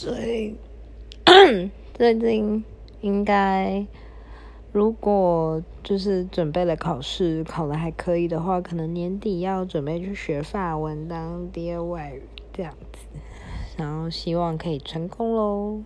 最最近应该，如果就是准备了考试，考的还可以的话，可能年底要准备去学法文，当第二外语这样子，然后希望可以成功喽。